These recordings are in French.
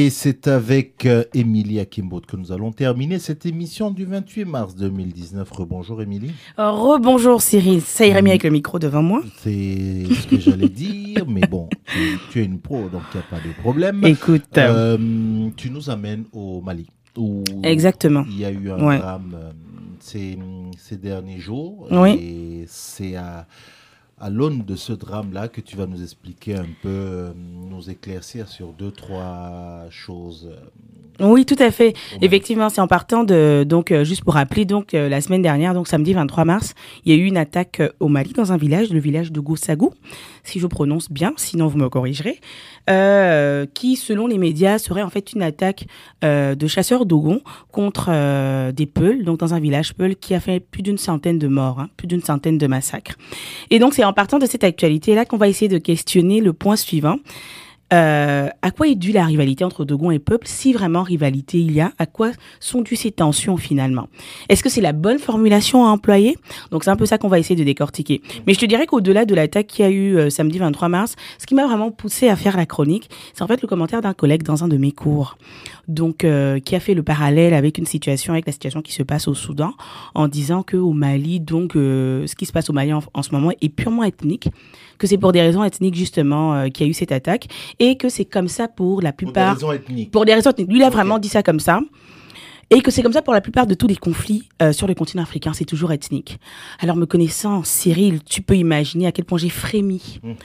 Et c'est avec euh, Émilie Akimbo que nous allons terminer cette émission du 28 mars 2019. Rebonjour Émilie. Rebonjour Cyril. Ça irait mieux avec le micro devant moi. C'est ce que j'allais dire, mais bon, tu, es une pro, donc il n'y a pas de problème. Écoute. Euh, tu nous amènes au Mali. Exactement. Il y a eu un drame euh, ces, ces, derniers jours. Oui. Et c'est à à l'aune de ce drame-là que tu vas nous expliquer un peu, euh, nous éclaircir sur deux, trois choses. Euh, oui, tout à fait. Effectivement, c'est en partant de, donc, euh, juste pour rappeler, donc, la semaine dernière, donc, samedi 23 mars, il y a eu une attaque au Mali dans un village, le village de Goussagou, si je prononce bien, sinon vous me corrigerez. Euh, qui, selon les médias, serait en fait une attaque euh, de chasseurs d'Ogon contre euh, des Peuls, donc dans un village Peul qui a fait plus d'une centaine de morts, hein, plus d'une centaine de massacres. Et donc c'est en partant de cette actualité-là qu'on va essayer de questionner le point suivant. Euh, à quoi est due la rivalité entre Dogon et peuple Si vraiment rivalité il y a, à quoi sont dues ces tensions finalement? Est-ce que c'est la bonne formulation à employer? Donc c'est un peu ça qu'on va essayer de décortiquer. Mais je te dirais qu'au-delà de l'attaque qu'il y a eu euh, samedi 23 mars, ce qui m'a vraiment poussé à faire la chronique, c'est en fait le commentaire d'un collègue dans un de mes cours, donc euh, qui a fait le parallèle avec une situation, avec la situation qui se passe au Soudan, en disant que au Mali, donc ce qui se passe au Mali en, en ce moment est purement ethnique que c'est pour des raisons ethniques justement euh, qu'il y a eu cette attaque et que c'est comme ça pour la plupart. Pour des raisons ethniques. Pour des raisons ethniques. Lui, il a vraiment dit ça comme ça. Et que c'est comme ça pour la plupart de tous les conflits euh, sur le continent africain, c'est toujours ethnique. Alors me connaissant, Cyril, tu peux imaginer à quel point j'ai frémi. Mhm.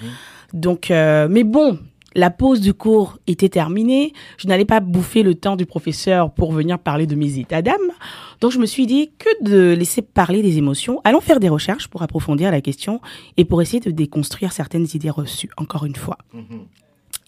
Donc, euh, mais bon, la pause du cours était terminée. Je n'allais pas bouffer le temps du professeur pour venir parler de mes états d'âme. Donc je me suis dit que de laisser parler des émotions. Allons faire des recherches pour approfondir la question et pour essayer de déconstruire certaines idées reçues, encore une fois. Mm-hmm.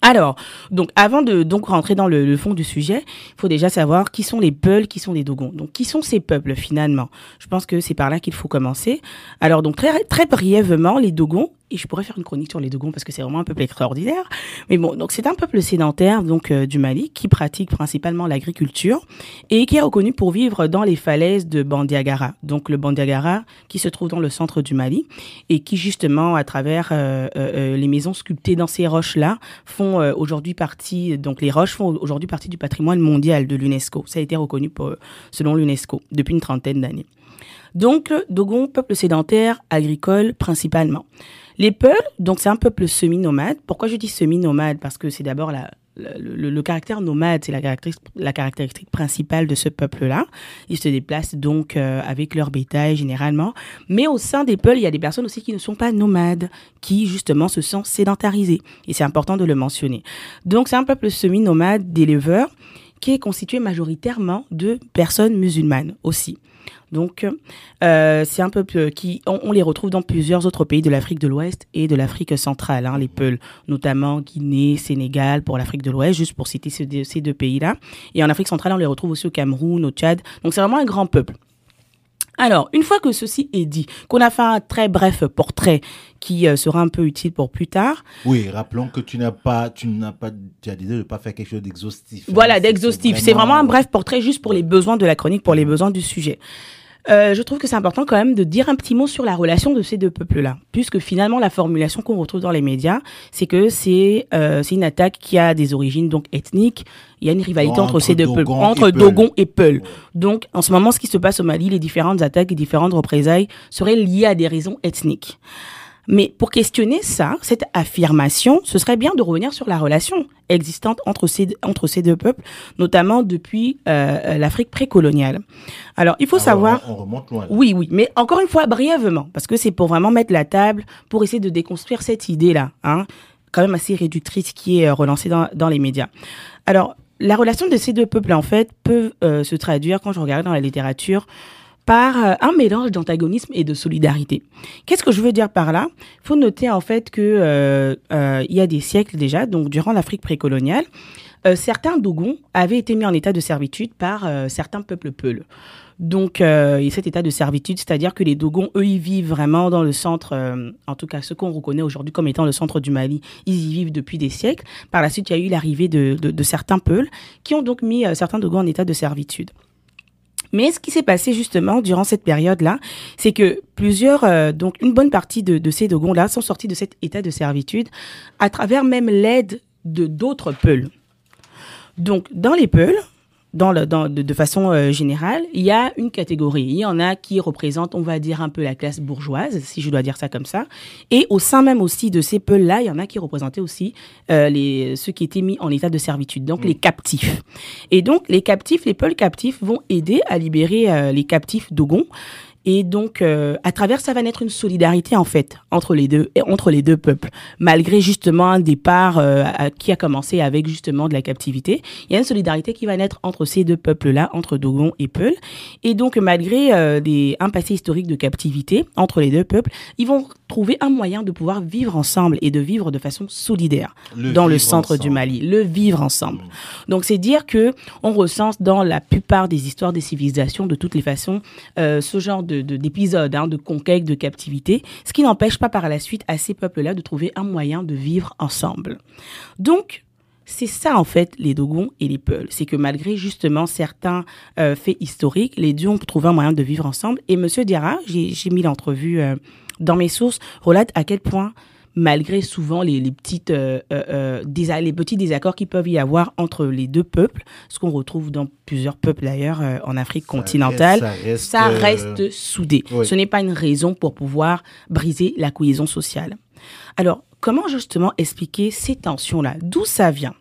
Alors, donc avant de donc rentrer dans le, fond du sujet, il faut déjà savoir qui sont les Peuls, qui sont les Dogons. Donc, qui sont ces peuples finalement? Je pense que c'est par là qu'il faut commencer. Alors, donc très très brièvement, les Dogons et je pourrais faire une chronique sur les Dogons parce que c'est vraiment un peuple extraordinaire. Mais bon, donc c'est un peuple sédentaire donc euh, du Mali qui pratique principalement l'agriculture et qui est reconnu pour vivre dans les falaises de Bandiagara. Donc le Bandiagara qui se trouve dans le centre du Mali et qui justement à travers euh, euh, les maisons sculptées dans ces roches là font aujourd'hui partie donc les roches font aujourd'hui partie du patrimoine mondial de l'UNESCO. Ça a été reconnu pour, selon l'UNESCO depuis une trentaine d'années. Donc, Dogon, peuple sédentaire, agricole principalement. Les Peuls, donc c'est un peuple semi-nomade. Pourquoi je dis semi-nomade? Parce que c'est d'abord le, caractère nomade, c'est la caractéristique, la caractéristique principale de ce peuple-là. Ils se déplacent donc euh, avec leur bétail généralement. Mais au sein des Peuls, il y a des personnes aussi qui ne sont pas nomades, qui justement se sont sédentarisées. Et c'est important de le mentionner. Donc c'est un peuple semi-nomade d'éleveurs qui est constitué majoritairement de personnes musulmanes aussi. Donc, euh, c'est un peuple qui, on, les retrouve dans plusieurs autres pays de l'Afrique de l'Ouest et de l'Afrique centrale, hein, les Peuls, notamment Guinée, Sénégal pour l'Afrique de l'Ouest, juste pour citer ces, ces deux pays-là. Et en Afrique centrale, on les retrouve aussi au Cameroun, au Tchad. Donc, c'est vraiment un grand peuple. Alors, une fois que ceci est dit, qu'on a fait un très bref portrait qui euh, sera un peu utile pour plus tard. Oui, rappelons que tu n'as pas, tu n'as pas, tu as dit de ne pas faire quelque chose d'exhaustif. Voilà, d'exhaustif. C'est vraiment... un bref portrait juste pour les besoins de la chronique, pour les besoins du sujet. Euh, je trouve que c'est important quand même de dire un petit mot sur la relation de ces deux peuples-là, puisque finalement la formulation qu'on retrouve dans les médias, c'est que c'est euh, c'est une attaque qui a des origines donc ethniques. Il y a une rivalité entre, ces deux peuples, entre Dogon et Peul. Donc en ce moment, ce qui se passe au Mali, les différentes attaques, les différentes représailles seraient liées à des raisons ethniques. Mais pour questionner ça, cette affirmation, ce serait bien de revenir sur la relation existante entre ces, entre ces deux peuples, notamment depuis euh, l'Afrique précoloniale. Alors, il faut ah, savoir... On remonte loin. Oui, oui, mais encore une fois, brièvement, parce que c'est pour vraiment mettre la table, pour essayer de déconstruire cette idée-là, hein, quand même assez réductrice qui est euh, relancée dans, dans les médias. Alors, la relation de ces deux peuples, en fait, peut euh, se traduire, quand je regarde dans la littérature, par euh, un mélange d'antagonisme et de solidarité. Qu'est-ce que je veux dire par là? Il faut noter en fait que euh, euh, il y a des siècles déjà, donc durant l'Afrique précoloniale, certains Dogons avaient été mis en état de servitude par certains peuples Peuls. Donc, euh, cet état de servitude, c'est-à-dire que les Dogons, eux, ils vivent vraiment dans le centre, en tout cas ce qu'on reconnaît aujourd'hui comme étant le centre du Mali, ils y vivent depuis des siècles. Par la suite, il y a eu l'arrivée de, de, de, certains Peuls qui ont donc mis certains Dogons en état de servitude. Mais ce qui s'est passé justement durant cette période-là, c'est que plusieurs, euh, donc une bonne partie de, ces Dogons-là sont sortis de cet état de servitude à travers même l'aide de d'autres Peuls. Donc, dans les Peuls, dans le, dans, de, de façon euh, générale, il y a une catégorie. Il y en a qui représentent, on va dire, un peu la classe bourgeoise, si je dois dire ça comme ça. Et au sein même aussi de ces peuls-là, il y en a qui représentaient aussi euh, les, ceux qui étaient mis en état de servitude, donc les captifs. Et donc, les captifs, les peuls captifs vont aider à libérer euh, les captifs d'Ogon. Et donc, euh, à travers ça va naître une solidarité en fait entre les deux, et entre les deux peuples, malgré justement un départ euh, à- qui a commencé avec justement de la captivité. Il y a une solidarité qui va naître entre ces deux peuples-là, entre Dogon et Peul. Et donc, malgré euh, des, un passé historique de captivité entre les deux peuples, ils vont trouver un moyen de pouvoir vivre ensemble et de vivre de façon solidaire Le dans le centre du. Mali, le vivre ensemble. Donc c'est dire que on recense dans la plupart des histoires des civilisations, de toutes les façons, ce genre de de- d'épisodes, hein, de conquête, de captivité, ce qui n'empêche pas par la suite à ces peuples-là de trouver un moyen de vivre ensemble. Donc c'est ça en fait les Dogons et les Peuls. C'est que malgré justement certains euh, faits historiques, les deux ont trouvé un moyen de vivre ensemble. Et Monsieur Diarra, j'ai j'ai mis l'entrevue euh, dans mes sources, relate à quel point malgré souvent les, les petites euh, euh, euh, désa- les petits désaccords qui peuvent y avoir entre les deux peuples, ce qu'on retrouve dans plusieurs peuples d'ailleurs euh, en Afrique Ça continentale, reste- ça reste soudé. oui. Ce n'est pas une raison pour pouvoir briser la cohésion sociale. Alors, comment justement expliquer ces tensions-là? D'où ça vient?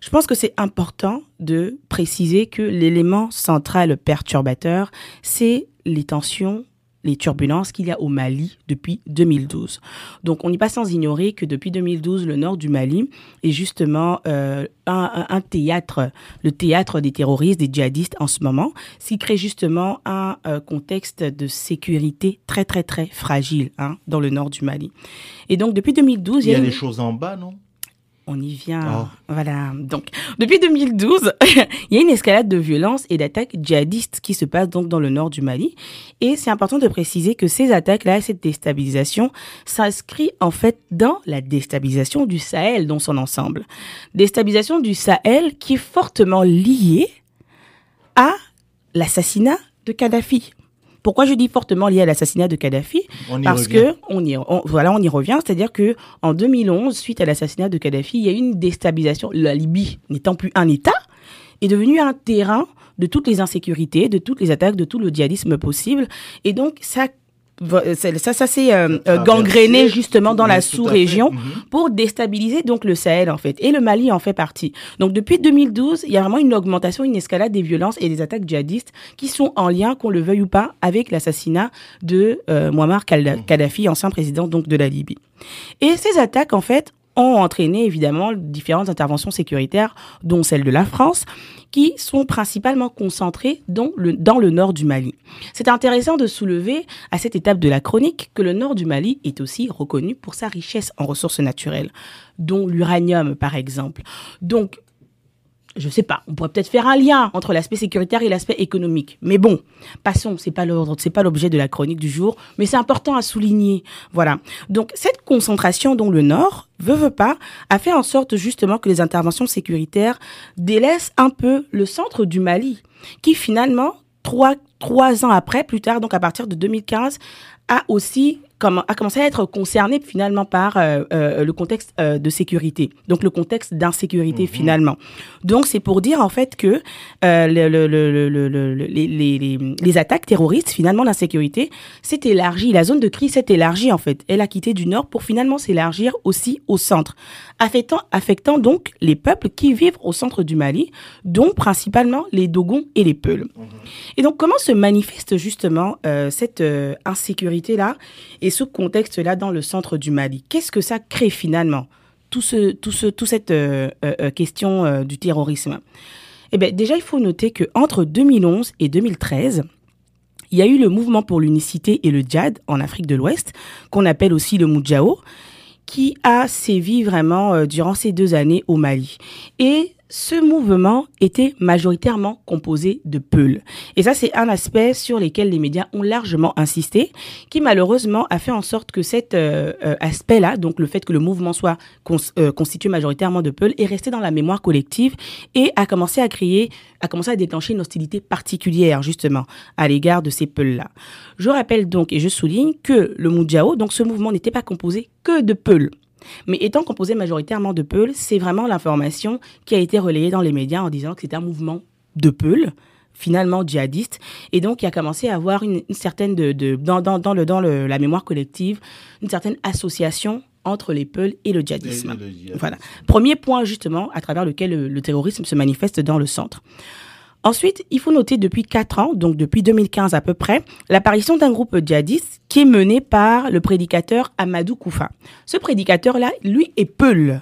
Je pense que c'est important de préciser que l'élément central perturbateur, c'est les tensions les turbulences qu'il y a au Mali depuis 2012. Donc, on n'est pas sans ignorer que depuis 2012, le nord du Mali est justement euh, un, théâtre, le théâtre des terroristes, des djihadistes en ce moment, ce qui crée justement un euh, contexte de sécurité très, très, très fragile hein, dans le nord du Mali. Et donc, depuis 2012, Il y a une- des choses en bas, non? On y vient. Oh. Voilà. Donc, depuis 2012, il y a une escalade de violence et d'attaques djihadistes qui se passe donc dans le nord du Mali. Et c'est important de préciser que ces attaques-là, cette déstabilisation, s'inscrit en fait dans la déstabilisation du Sahel dans son ensemble. Déstabilisation du Sahel qui est fortement liée à l'assassinat de Kadhafi. Pourquoi je dis fortement lié à l'assassinat de Kadhafi On parce revient. que on y, on- voilà, on y revient, c'est-à-dire que en 2011, suite à l'assassinat de Kadhafi, il y a eu une déstabilisation. La Libye n'étant plus un État, est devenue un terrain de toutes les insécurités, de toutes les attaques, de tout le djihadisme possible, et donc ça, ça, ça, ça s'est euh, euh, gangréné justement dans oui, la sous-région Mhm. pour déstabiliser donc le Sahel en fait et le Mali en fait partie. Donc depuis 2012, il y a vraiment une augmentation, une escalade des violences et des attaques djihadistes qui sont en lien, qu'on le veuille ou pas, avec l'assassinat de euh, Muammar Kadha- Kadhafi, ancien président donc de la Libye. Et ces attaques en fait ont entraîné évidemment différentes interventions sécuritaires, dont celle de la France, qui sont principalement concentrées dans le, nord du Mali. C'est intéressant de soulever à cette étape de la chronique que le nord du Mali est aussi reconnu pour sa richesse en ressources naturelles, dont l'uranium par exemple. Je sais pas, on pourrait peut-être faire un lien entre l'aspect sécuritaire et l'aspect économique. Mais bon, passons, c'est pas l'ordre, c'est pas l'objet de la chronique du jour, mais c'est important à souligner. Voilà. Donc, cette concentration dont le Nord, veut, veut pas, a fait en sorte justement que les interventions sécuritaires délaissent un peu le centre du Mali, qui finalement, trois, trois ans après, plus tard, donc à partir de 2015, a aussi comme, a commencé à être concerné finalement par euh, euh, le contexte euh, de sécurité, donc le contexte d'insécurité finalement. Donc c'est pour dire en fait que euh, le, le, le, le, le- le- les, les, les, attaques terroristes, finalement l'insécurité, s'est élargie, la zone de crise s'est élargie en fait. Elle a quitté du nord pour finalement s'élargir aussi au centre, affectant, affectant donc les peuples qui vivent au centre du Mali, dont principalement les Dogons et les Peuls. Et donc, comment se manifeste justement euh, cette euh, insécurité-là? Et ce contexte-là dans le centre du Mali Qu'est-ce que ça crée finalement tout ce, tout ce, tout cette euh, euh, euh, question du terrorisme? Eh bien, déjà, il faut noter que entre 2011 et 2013, il y a eu le mouvement pour l'unicité et le djihad en Afrique de l'Ouest, qu'on appelle aussi le Moudjao, qui a sévi vraiment durant ces deux années au Mali. Et ce mouvement était majoritairement composé de Peuls. Et ça, c'est un aspect sur lequel les médias ont largement insisté, qui malheureusement a fait en sorte que cet euh, euh, aspect-là, donc le fait que le mouvement soit euh, constitué majoritairement de Peuls, est resté dans la mémoire collective et a commencé à créer, a commencé à déclencher une hostilité particulière justement à l'égard de ces Peuls-là. Je rappelle donc et je souligne que le Moudjao, donc ce mouvement n'était pas composé que de Peuls. Mais étant composé majoritairement de Peuls, c'est vraiment l'information qui a été relayée dans les médias en disant que c'était un mouvement de Peuls finalement djihadiste et donc il a commencé à avoir une, certaine de, dans, dans, le dans le, la mémoire collective une certaine association entre les Peuls et le djihadisme. Voilà. Premier point justement à travers lequel le, terrorisme se manifeste dans le centre. Ensuite, il faut noter depuis 4 ans, donc depuis 2015 à peu près, l'apparition d'un groupe djihadiste qui est mené par le prédicateur Amadou Koufa. Ce prédicateur-là, lui, est Peul.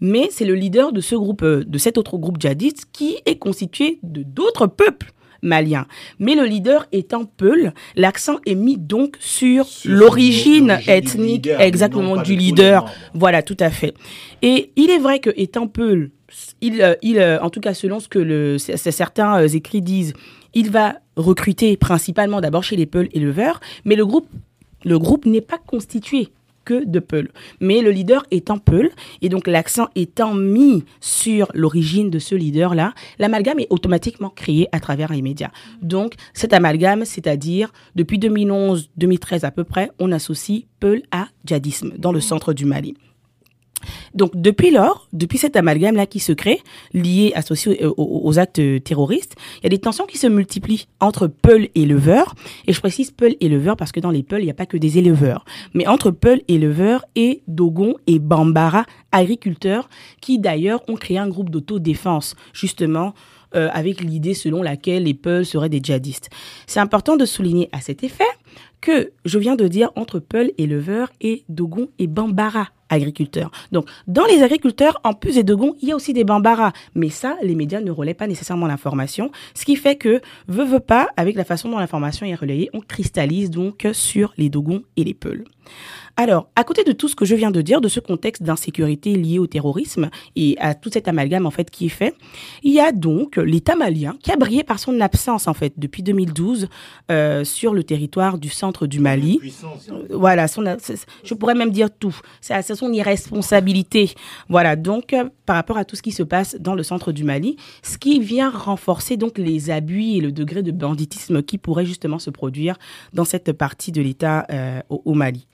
Mais c'est le leader de ce groupe, de cet autre groupe djihadiste qui est constitué de d'autres peuples malien. Mais le leader étant Peul, l'accent est mis donc sur, l'origine ethnique exactement du leader. Voilà, tout à fait. Et il est vrai que étant Peul, il, euh, il, euh, en tout cas selon ce que le, certains euh, écrits disent, il va recruter principalement d'abord chez les Peuls éleveurs, mais le groupe, le groupe n'est pas constitué de Peul. Mais le leader étant Peul, et donc l'accent étant mis sur l'origine de ce leader-là, l'amalgame est automatiquement créé à travers les médias. Donc cet amalgame, c'est-à-dire depuis 2011-2013 à peu près, on associe Peul à djihadisme dans le centre du Mali. Donc depuis lors, depuis cet amalgame-là qui se crée, lié, associé aux, actes terroristes, il y a des tensions qui se multiplient entre Peul et éleveurs. Et je précise Peul et éleveurs parce que dans les Peul, il n'y a pas que des éleveurs. Mais entre Peul et éleveurs et Dogon et Bambara, agriculteurs, qui d'ailleurs ont créé un groupe d'autodéfense, justement, euh, avec l'idée selon laquelle les Peuls seraient des djihadistes. C'est important de souligner à cet effet que je viens de dire entre Peul éleveurs et Dogon et Bambara agriculteurs. Donc, dans les agriculteurs, en plus des Dogons, il y a aussi des Bambara. Mais ça, les médias ne relaient pas nécessairement l'information. Ce qui fait que, veut, veut pas, avec la façon dont l'information est relayée, on cristallise donc sur les Dogons et les Peuls. Alors, à côté de tout ce que je viens de dire, de ce contexte d'insécurité lié au terrorisme et à tout cet amalgame en fait qui est fait, il y a donc l'État malien qui a brillé par son absence en fait depuis 2012 euh, sur le territoire du centre du Mali. Hein. Voilà, son, je pourrais même dire tout. C'est son irresponsabilité. Voilà, donc euh, par rapport à tout ce qui se passe dans le centre du Mali, ce qui vient renforcer donc les abus et le degré de banditisme qui pourrait justement se produire dans cette partie de l'État euh, au Mali.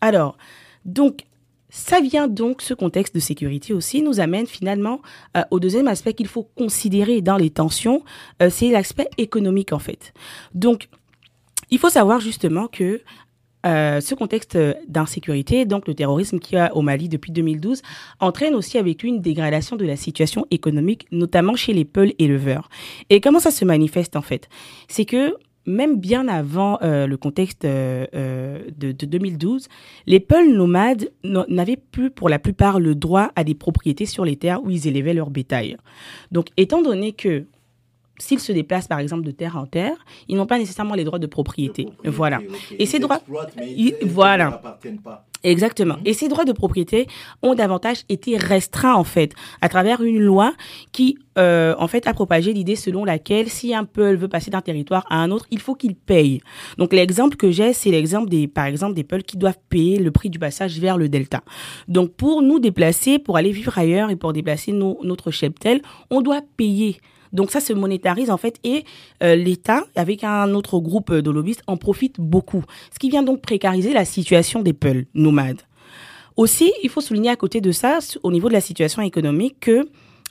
Alors, donc, ça vient donc, ce contexte de sécurité aussi, nous amène finalement euh, au deuxième aspect qu'il faut considérer dans les tensions, euh, c'est l'aspect économique en fait. Donc, il faut savoir justement que euh, ce contexte d'insécurité, donc le terrorisme qui a au Mali depuis 2012, entraîne aussi avec lui une dégradation de la situation économique, notamment chez les Peuls éleveurs. Et comment ça se manifeste en fait? C'est que même bien avant euh, le contexte euh, euh, de, 2012, les Peuls nomades n'avaient plus pour la plupart le droit à des propriétés sur les terres où ils élevaient leur bétail. Donc, étant donné que s'ils se déplacent par exemple de terre en terre, ils n'ont pas nécessairement les droits de propriété. voilà. Et ces droits, voilà. Exactement. Mhm. Et ces droits de propriété ont davantage été restreints en fait à travers une loi qui euh, en fait a propagé l'idée selon laquelle si un peuple veut passer d'un territoire à un autre, il faut qu'il paye. Donc l'exemple que j'ai, c'est l'exemple des par exemple des peuples qui doivent payer le prix du passage vers le delta. Donc pour nous déplacer, pour aller vivre ailleurs et pour déplacer notre cheptel, on doit payer donc ça se monétarise en fait et euh, l'État, avec un autre groupe de lobbyistes, en profite beaucoup. Ce qui vient donc précariser la situation des Peuls nomades. Aussi, il faut souligner à côté de ça, au niveau de la situation économique, que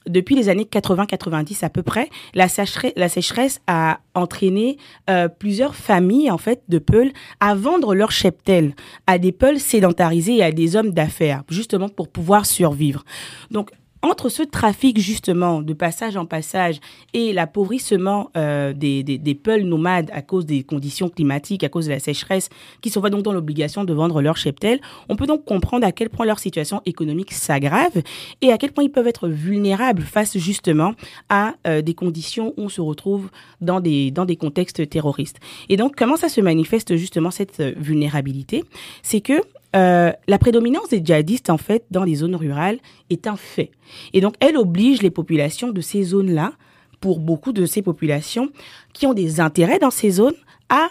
depuis les années 80-90 à peu près, la sécheresse, a entraîné euh, plusieurs familles en fait de Peuls à vendre leur cheptel à des Peuls sédentarisés et à des hommes d'affaires, justement pour pouvoir survivre. Donc entre ce trafic justement de passage en passage et l'appauvrissement euh, des, des, peuls nomades à cause des conditions climatiques, à cause de la sécheresse, qui se voient donc dans l'obligation de vendre leur cheptel, on peut donc comprendre à quel point leur situation économique s'aggrave et à quel point ils peuvent être vulnérables face justement à euh, des conditions où on se retrouve dans des, dans des contextes terroristes. Et donc, comment ça se manifeste justement cette euh, vulnérabilité? C'est que euh, la prédominance des djihadistes, en fait, dans les zones rurales est un fait. Et donc, elle oblige les populations de ces zones-là, pour beaucoup de ces populations qui ont des intérêts dans ces zones, à,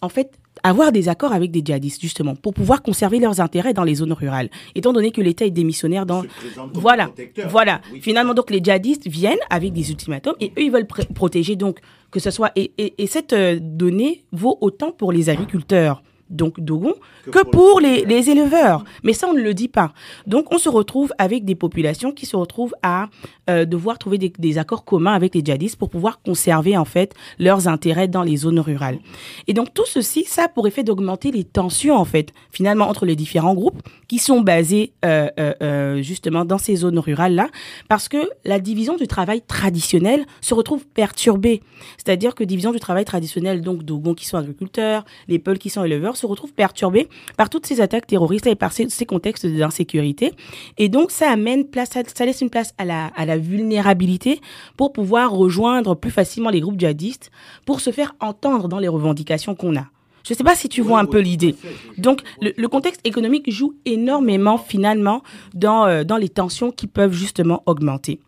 en fait, avoir des accords avec des djihadistes, justement, pour pouvoir conserver leurs intérêts dans les zones rurales. Étant donné que l'État est démissionnaire dans... Voilà, voilà. Finalement, donc, les djihadistes viennent avec des ultimatums et eux, ils veulent protéger, donc, que ce soit... Et, et, et cette euh, donnée vaut autant pour les agriculteurs donc Dogon, que, pour, les, les, éleveurs. Mais ça, on ne le dit pas. Donc, on se retrouve avec des populations qui se retrouvent à euh, devoir trouver des, des, accords communs avec les djihadistes pour pouvoir conserver, en fait, leurs intérêts dans les zones rurales. Et donc, tout ceci, ça a pour effet d'augmenter les tensions, en fait, finalement, entre les différents groupes qui sont basés, euh, euh justement, dans ces zones rurales-là, parce que la division du travail traditionnel se retrouve perturbée. C'est-à-dire que division du travail traditionnel, donc Dogon qui sont agriculteurs, les Peuls qui sont éleveurs, se retrouvent perturbés par toutes ces attaques terroristes et par ces, contextes d'insécurité. Et donc, ça amène place, ça, laisse une place à la, à la vulnérabilité pour pouvoir rejoindre plus facilement les groupes djihadistes, pour se faire entendre dans les revendications qu'on a. Je ne sais pas si tu vois un peu l'idée. Donc, le, le, contexte économique joue énormément finalement dans, euh, dans les tensions qui peuvent justement augmenter.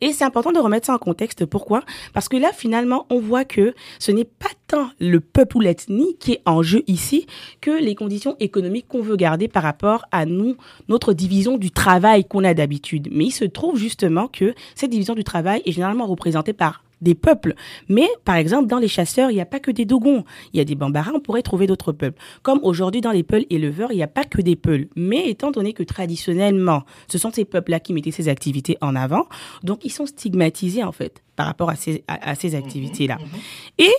Et c'est important de remettre ça en contexte. Pourquoi? Parce que là, finalement, on voit que ce n'est pas tant le peuple ou l'ethnie qui est en jeu ici que les conditions économiques qu'on veut garder par rapport à nous, notre division du travail qu'on a d'habitude. Mais il se trouve justement que cette division du travail est généralement représentée par des peuples. Mais, par exemple, dans les chasseurs, il n'y a pas que des Dogons. Il y a des Bambara, on pourrait trouver d'autres peuples. Comme aujourd'hui, dans les Peuls éleveurs, il n'y a pas que des Peuls. Mais étant donné que traditionnellement, ce sont ces peuples-là qui mettaient ces activités en avant, donc ils sont stigmatisés, en fait, par rapport à ces, à, ces mhm, activités-là. Mhm. Et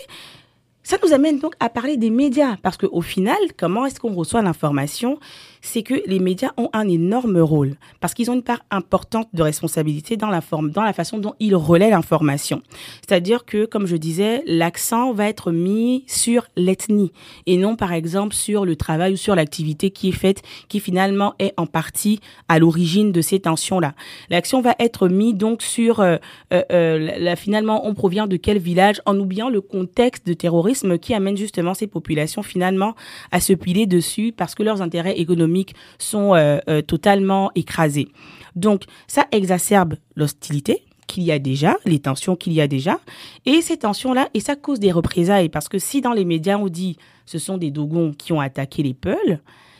ça nous amène donc à parler des médias, parce qu'au final, comment est-ce qu'on reçoit l'information? C'est que les médias ont un énorme rôle parce qu'ils ont une part importante de responsabilité dans la forme, dans la façon dont ils relaient l'information. C'est-à-dire que, comme je disais, l'accent va être mis sur l'ethnie et non, par exemple, sur le travail ou sur l'activité qui est faite, qui finalement est en partie à l'origine de ces tensions-là. L'action va être mise donc sur, euh, euh, euh, finalement, on provient de quel village, en oubliant le contexte de terrorisme qui amène justement ces populations finalement à se piler dessus parce que leurs intérêts économiques sont euh, euh, totalement écrasés. Donc, ça exacerbe l'hostilité qu'il y a déjà, les tensions qu'il y a déjà, et ces tensions-là, et ça cause des représailles, parce que si dans les médias on dit ce sont des Dogons qui ont attaqué les Peuls,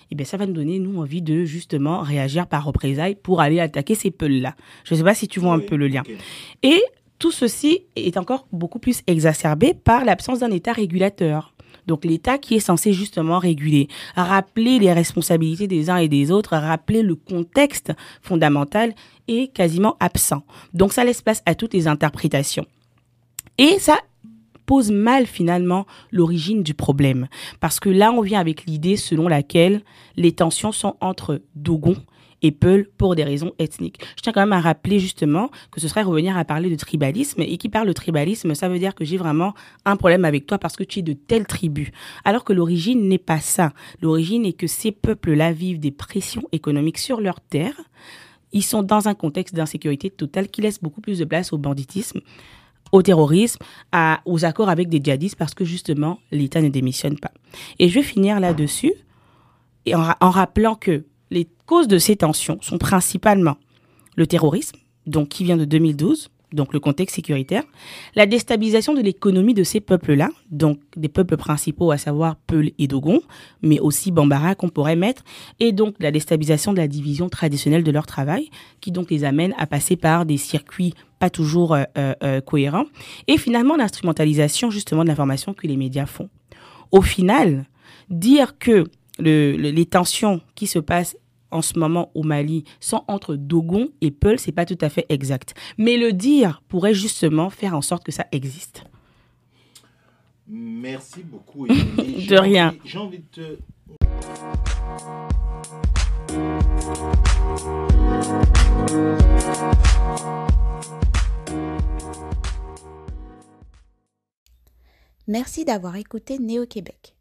eh bien, ça va nous donner, nous, envie de justement réagir par représailles pour aller attaquer ces Peuls-là. Je ne sais pas si tu vois un peu le lien. Et tout ceci est encore beaucoup plus exacerbé par l'absence d'un État régulateur. Donc l'État qui est censé justement réguler, rappeler les responsabilités des uns et des autres, rappeler le contexte fondamental est quasiment absent. Donc ça laisse place à toutes les interprétations. Et ça pose mal finalement l'origine du problème. Parce que là, on vient avec l'idée selon laquelle les tensions sont entre Dogon et Peul pour des raisons ethniques. Je tiens quand même à rappeler justement que ce serait revenir à parler de tribalisme et qui parle de tribalisme, ça veut dire que j'ai vraiment un problème avec toi parce que tu es de telle tribu. Alors que l'origine n'est pas ça. L'origine est que ces peuples-là vivent des pressions économiques sur leur terre. Ils sont dans un contexte d'insécurité totale qui laisse beaucoup plus de place au banditisme au terrorisme, à, aux accords avec des djihadistes parce que justement l'État ne démissionne pas. Et je vais finir là-dessus en rappelant que les causes de ces tensions sont principalement le terrorisme, donc qui vient de 2012, donc le contexte sécuritaire, la déstabilisation de l'économie de ces peuples-là, donc des peuples principaux, à savoir Peul et Dogon, mais aussi Bambara qu'on pourrait mettre, et donc la déstabilisation de la division traditionnelle de leur travail, qui donc les amène à passer par des circuits pas toujours euh, euh, euh, cohérents, et finalement l'instrumentalisation justement de l'information que les médias font. Au final, dire que les tensions qui se passent en ce moment au Mali sont entre Dogon et Peul, c'est pas tout à fait exact. Mais le dire pourrait justement faire en sorte que ça existe. Merci beaucoup. de rien. J'ai envie de te... Merci d'avoir écouté Néo-Québec.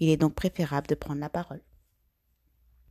Il est donc préférable de prendre la parole.